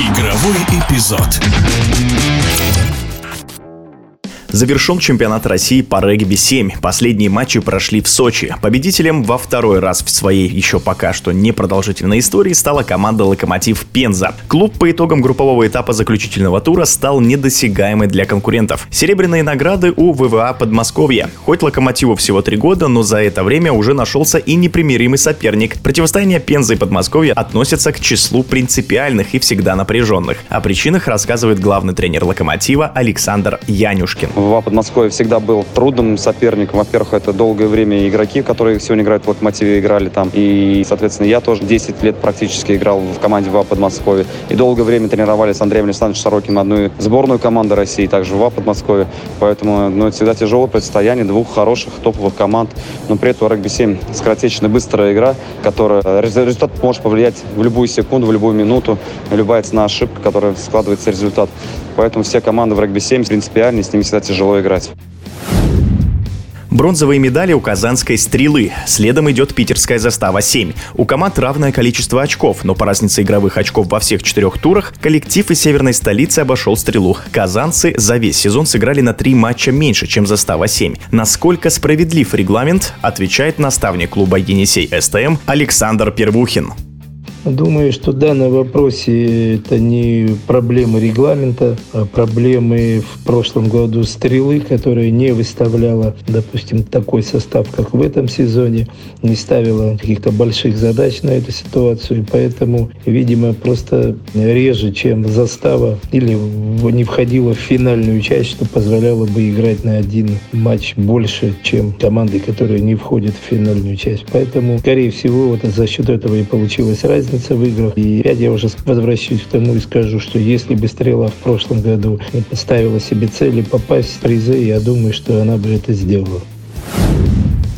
Игровой эпизод. Завершен чемпионат России по регби-7. Последние матчи прошли в Сочи. Победителем во второй раз в своей еще пока что непродолжительной истории стала команда «Локомотив Пенза». Клуб по итогам группового этапа заключительного тура стал недосягаемый для конкурентов. Серебряные награды у ВВА Подмосковья. Хоть «Локомотиву» всего три года, но за это время уже нашелся и непримиримый соперник. Противостояние Пензы и Подмосковья относятся к числу принципиальных и всегда напряженных. О причинах рассказывает главный тренер «Локомотива» Александр Янюшкин. ВА Подмосковье всегда был трудным соперником. Во-первых, это долгое время игроки, которые сегодня играют в Локомотиве, играли там. И, соответственно, я тоже 10 лет практически играл в команде ВА Подмосковье. И долгое время тренировали с Андреем Александровичем Сорокиным одну сборную команду России, также ВА Подмосковье. Поэтому ну, это всегда тяжелое противостояние двух хороших топовых команд. Но при этом регби-7 скоротечная, быстрая игра, которая результат может повлиять в любую секунду, в любую минуту. Любая цена ошибка, которая складывается результат. Поэтому все команды в регби-7 принципиальны, с ними всегда тяжело играть. Бронзовые медали у казанской «Стрелы». Следом идет питерская застава 7. У команд равное количество очков, но по разнице игровых очков во всех четырех турах коллектив из северной столицы обошел «Стрелу». Казанцы за весь сезон сыграли на три матча меньше, чем застава 7. Насколько справедлив регламент, отвечает наставник клуба «Енисей СТМ» Александр Первухин. Думаю, что в данном вопросе это не проблемы регламента, а проблемы в прошлом году стрелы, которая не выставляла, допустим, такой состав, как в этом сезоне, не ставила каких-то больших задач на эту ситуацию. Поэтому, видимо, просто реже, чем застава или не входила в финальную часть, что позволяло бы играть на один матч больше, чем команды, которые не входят в финальную часть. Поэтому, скорее всего, вот за счет этого и получилась разница разница в играх. И опять я уже возвращусь к тому и скажу, что если бы «Стрела» в прошлом году поставила себе цели попасть в призы, я думаю, что она бы это сделала.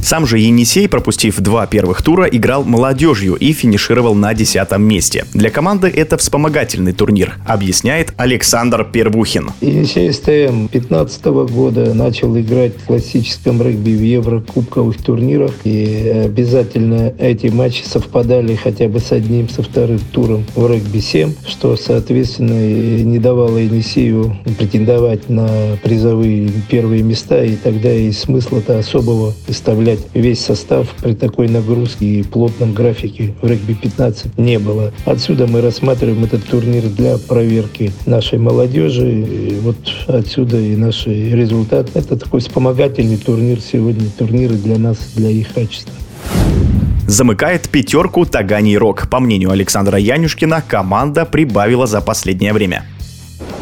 Сам же Енисей, пропустив два первых тура, играл молодежью и финишировал на десятом месте. Для команды это вспомогательный турнир, объясняет Александр Первухин. Енисей СТМ 2015 года начал играть в классическом регби в еврокубковых турнирах. И обязательно эти матчи совпадали хотя бы с одним, со вторым туром в регби-7, что, соответственно, не давало Енисею претендовать на призовые первые места. И тогда и смысла-то особого выставлять обновлять весь состав при такой нагрузке и плотном графике в регби-15 не было. Отсюда мы рассматриваем этот турнир для проверки нашей молодежи. И вот отсюда и наш результат. Это такой вспомогательный турнир сегодня, турниры для нас, для их качества. Замыкает пятерку Таганий Рок. По мнению Александра Янюшкина, команда прибавила за последнее время.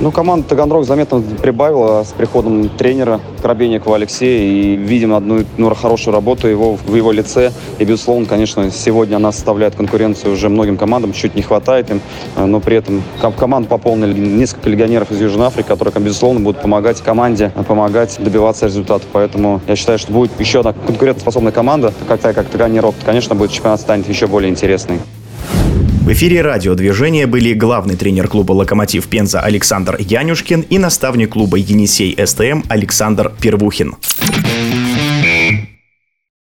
Ну, команда Таганрог заметно прибавила с приходом тренера Коробейникова Алексея. И видим одну ну, хорошую работу его, в его лице. И, безусловно, конечно, сегодня она составляет конкуренцию уже многим командам. Чуть не хватает им. Но при этом команду пополнили несколько легионеров из Южной Африки, которые, безусловно, будут помогать команде, помогать добиваться результата. Поэтому я считаю, что будет еще одна конкурентоспособная команда, такая как Таганрог. Конечно, будет чемпионат станет еще более интересный. В эфире радиодвижения были главный тренер клуба «Локомотив Пенза» Александр Янюшкин и наставник клуба «Енисей СТМ» Александр Первухин.